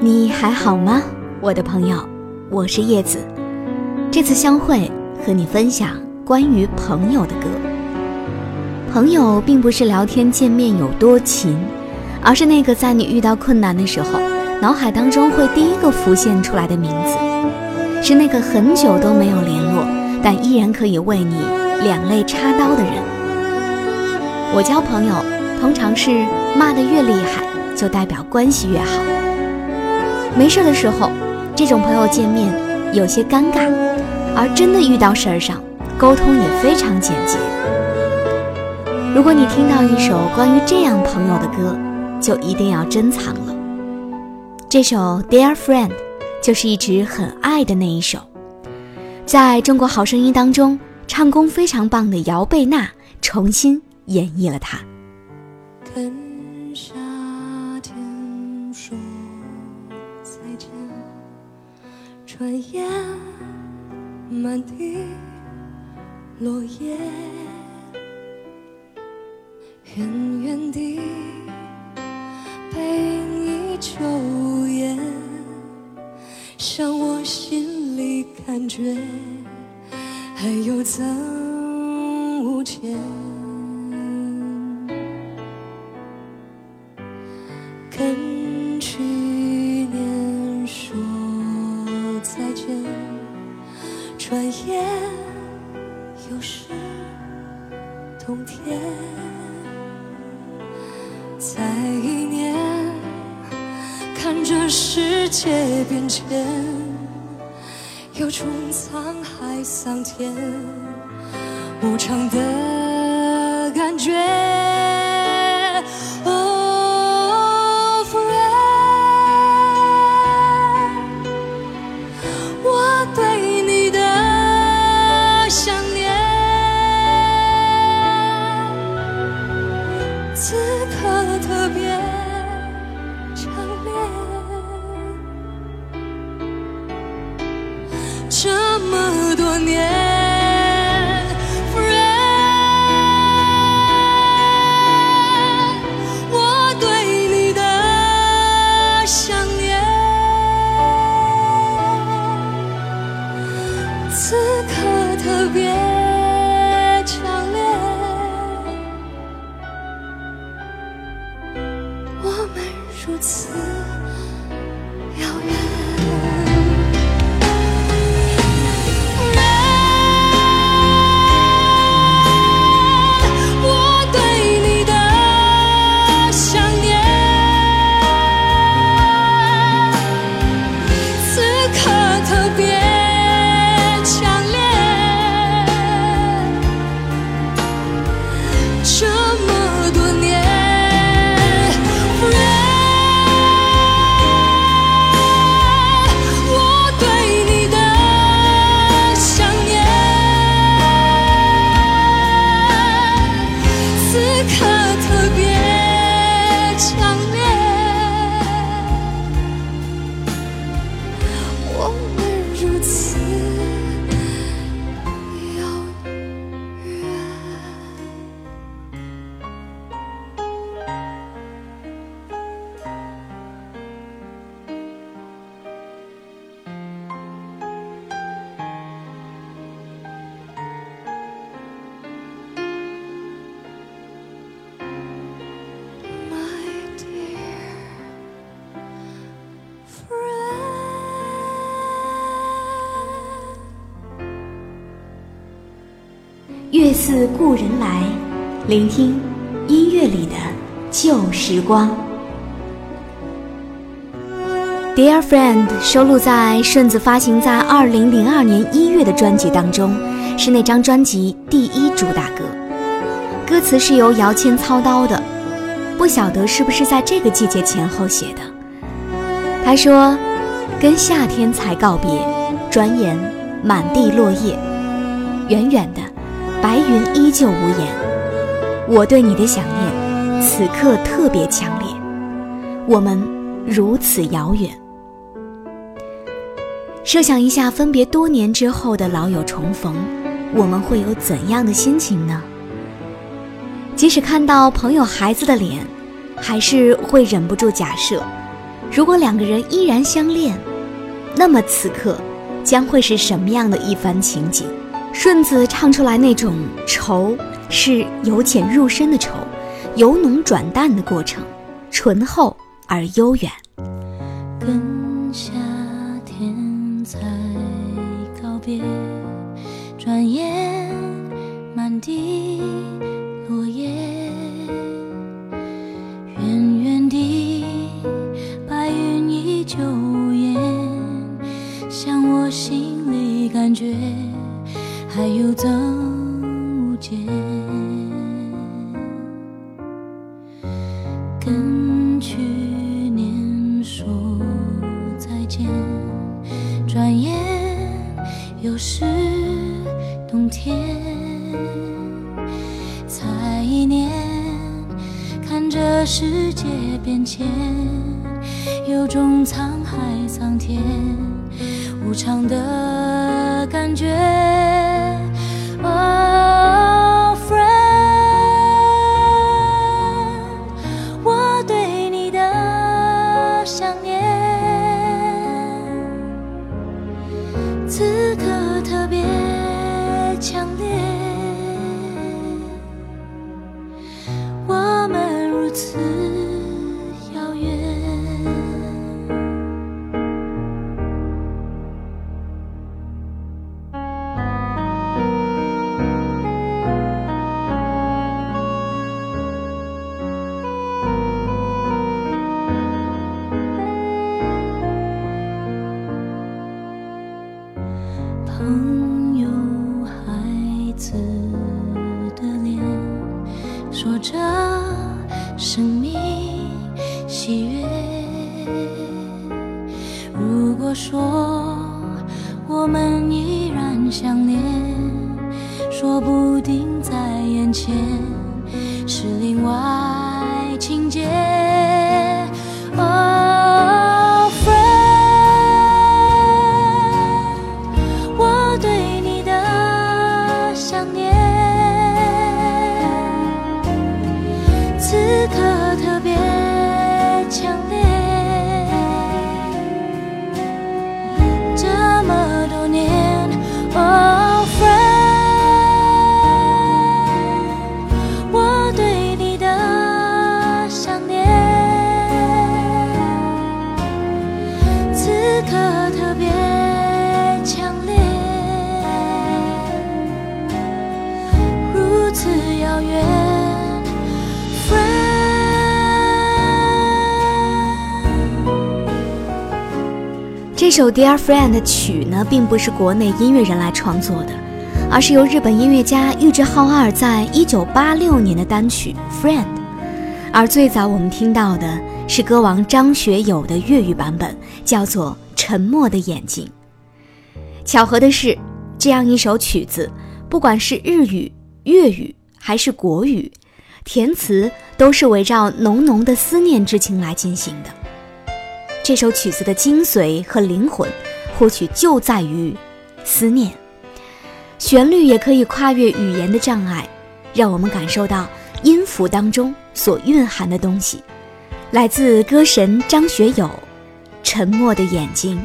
你还好吗，我的朋友？我是叶子。这次相会，和你分享关于朋友的歌。朋友并不是聊天见面有多勤，而是那个在你遇到困难的时候，脑海当中会第一个浮现出来的名字，是那个很久都没有联络，但依然可以为你两肋插刀的人。我交朋友，通常是骂得越厉害，就代表关系越好。没事的时候，这种朋友见面有些尴尬，而真的遇到事儿上，沟通也非常简洁。如果你听到一首关于这样朋友的歌，就一定要珍藏了。这首《Dear Friend》就是一直很爱的那一首，在中国好声音当中，唱功非常棒的姚贝娜重新演绎了它。转眼满地落叶。远远地背影依旧无言，像我心里感觉还有增无减。冬天。再一年，看着世界变迁，有种沧海桑田无常的感觉。这么月似故人来，聆听音乐里的旧时光。Dear Friend 收录在顺子发行在二零零二年一月的专辑当中，是那张专辑第一主打歌。歌词是由姚谦操刀的，不晓得是不是在这个季节前后写的。他说：“跟夏天才告别，转眼满地落叶，远远的。”白云依旧无言，我对你的想念，此刻特别强烈。我们如此遥远，设想一下，分别多年之后的老友重逢，我们会有怎样的心情呢？即使看到朋友孩子的脸，还是会忍不住假设，如果两个人依然相恋，那么此刻将会是什么样的一番情景？顺子唱出来那种愁，是由浅入深的愁，由浓转淡的过程，醇厚而悠远。跟夏天才告别，转眼满地落叶，远远地白云依旧烟，像我心里感觉。还有增无减，跟去年说再见，转眼又是冬天。才一年，看着世界变迁，有种沧海桑田无常的感觉。啊。说着生命喜悦如果说我们依然相恋说不定在眼前是另外情节。这首《Dear Friend》的曲呢，并不是国内音乐人来创作的，而是由日本音乐家玉置浩二在一九八六年的单曲《Friend》。而最早我们听到的是歌王张学友的粤语版本，叫做《沉默的眼睛》。巧合的是，这样一首曲子，不管是日语、粤语还是国语，填词都是围绕浓浓的思念之情来进行的。这首曲子的精髓和灵魂，或许就在于思念。旋律也可以跨越语言的障碍，让我们感受到音符当中所蕴含的东西。来自歌神张学友，《沉默的眼睛》。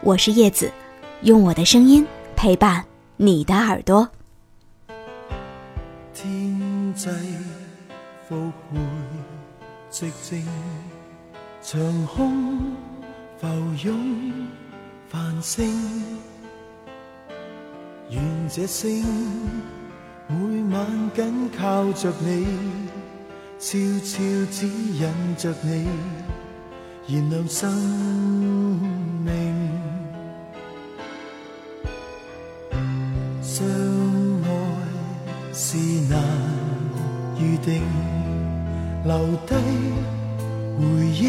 我是叶子，用我的声音陪伴你的耳朵。天际复会寂静。长空浮涌繁星，愿这星每晚紧靠着你，悄悄指引着你，燃亮生留低。回忆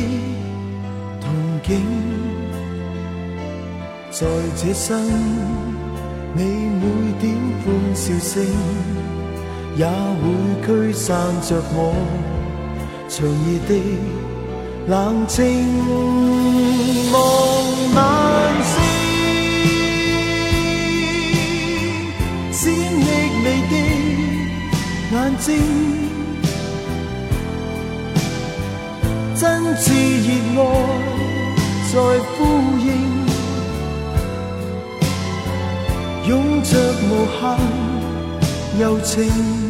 同景，在这生，你每点欢笑声，也会驱散着我长夜的冷清。望晚星，闪匿你的眼睛。真挚热爱在呼应，拥着无限柔情。